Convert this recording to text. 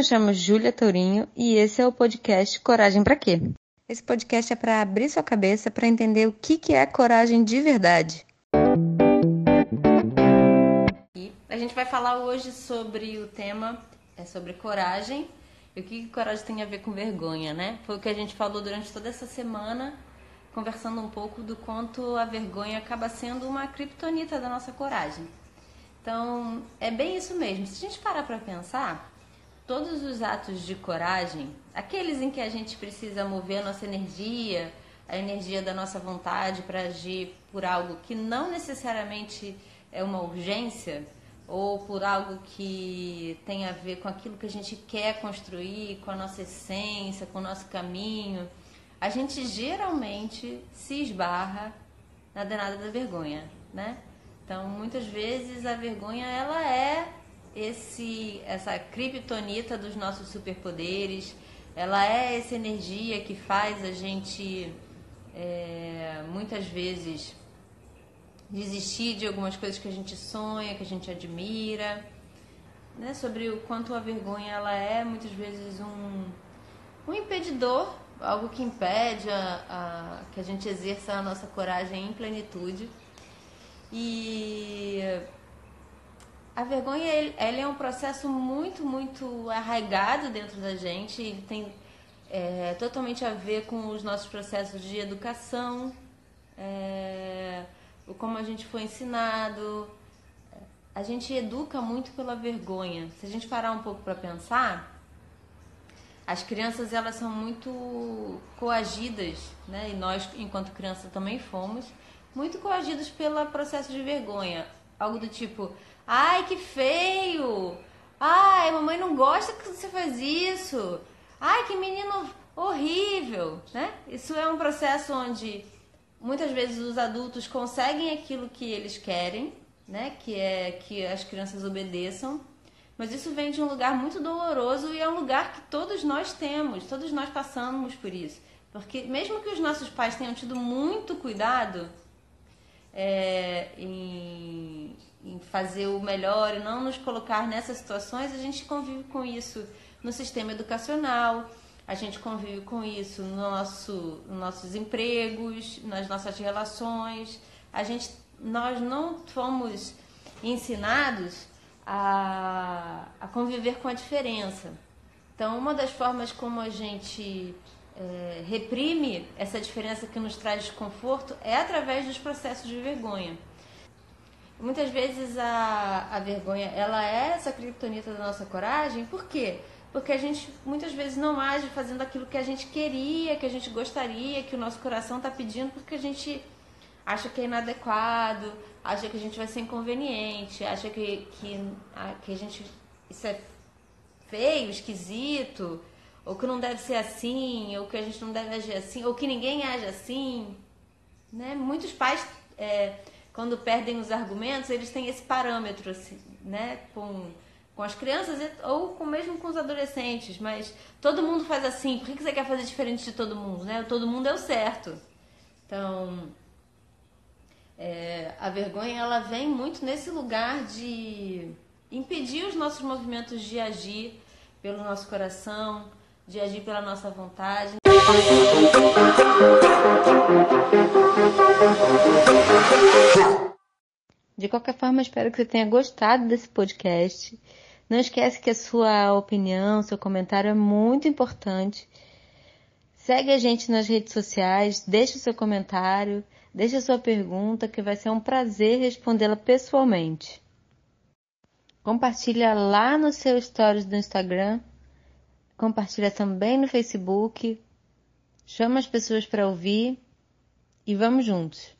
me chamo Júlia Tourinho e esse é o podcast Coragem para quê? Esse podcast é para abrir sua cabeça para entender o que, que é coragem de verdade. E a gente vai falar hoje sobre o tema é sobre coragem e o que, que coragem tem a ver com vergonha, né? Foi o que a gente falou durante toda essa semana, conversando um pouco do quanto a vergonha acaba sendo uma criptonita da nossa coragem. Então, é bem isso mesmo. Se a gente parar para pensar, todos os atos de coragem, aqueles em que a gente precisa mover a nossa energia, a energia da nossa vontade para agir por algo que não necessariamente é uma urgência, ou por algo que tem a ver com aquilo que a gente quer construir, com a nossa essência, com o nosso caminho, a gente geralmente se esbarra na danada da vergonha, né? Então, muitas vezes a vergonha ela é esse essa criptonita dos nossos superpoderes, ela é essa energia que faz a gente é, muitas vezes desistir de algumas coisas que a gente sonha, que a gente admira, né? Sobre o quanto a vergonha ela é muitas vezes um, um impedidor, algo que impede a, a, que a gente exerça a nossa coragem em plenitude. E a vergonha é um processo muito, muito arraigado dentro da gente. Ele tem é, totalmente a ver com os nossos processos de educação, é, como a gente foi ensinado. A gente educa muito pela vergonha. Se a gente parar um pouco para pensar, as crianças elas são muito coagidas, né? E nós, enquanto criança, também fomos muito coagidos pelo processo de vergonha. Algo do tipo, ai que feio! Ai, mamãe não gosta que você faz isso! Ai, que menino horrível! Né? Isso é um processo onde muitas vezes os adultos conseguem aquilo que eles querem, né? Que é que as crianças obedeçam. Mas isso vem de um lugar muito doloroso e é um lugar que todos nós temos, todos nós passamos por isso. Porque mesmo que os nossos pais tenham tido muito cuidado, é, em, em, fazer o melhor e não nos colocar nessas situações, a gente convive com isso no sistema educacional, a gente convive com isso no nosso, nos nossos empregos, nas nossas relações. A gente, nós não fomos ensinados a, a conviver com a diferença. Então, uma das formas como a gente é, reprime essa diferença que nos traz desconforto é através dos processos de vergonha. Muitas vezes a, a vergonha ela é essa criptonita da nossa coragem, por quê? Porque a gente muitas vezes não age fazendo aquilo que a gente queria, que a gente gostaria, que o nosso coração está pedindo, porque a gente acha que é inadequado, acha que a gente vai ser inconveniente, acha que, que, que a gente isso é feio, esquisito, ou que não deve ser assim, ou que a gente não deve agir assim, ou que ninguém age assim. Né? Muitos pais, é, quando perdem os argumentos, eles têm esse parâmetro assim, né? com, com as crianças ou com, mesmo com os adolescentes, mas todo mundo faz assim, por que você quer fazer diferente de todo mundo? Né? Todo mundo é o certo. Então, é, a vergonha ela vem muito nesse lugar de impedir os nossos movimentos de agir pelo nosso coração, de agir pela nossa vontade. De qualquer forma, espero que você tenha gostado desse podcast. Não esquece que a sua opinião, seu comentário é muito importante. Segue a gente nas redes sociais, deixe o seu comentário, deixe a sua pergunta, que vai ser um prazer respondê-la pessoalmente. Compartilha lá no seu stories do Instagram compartilha também no Facebook, chama as pessoas para ouvir e vamos juntos.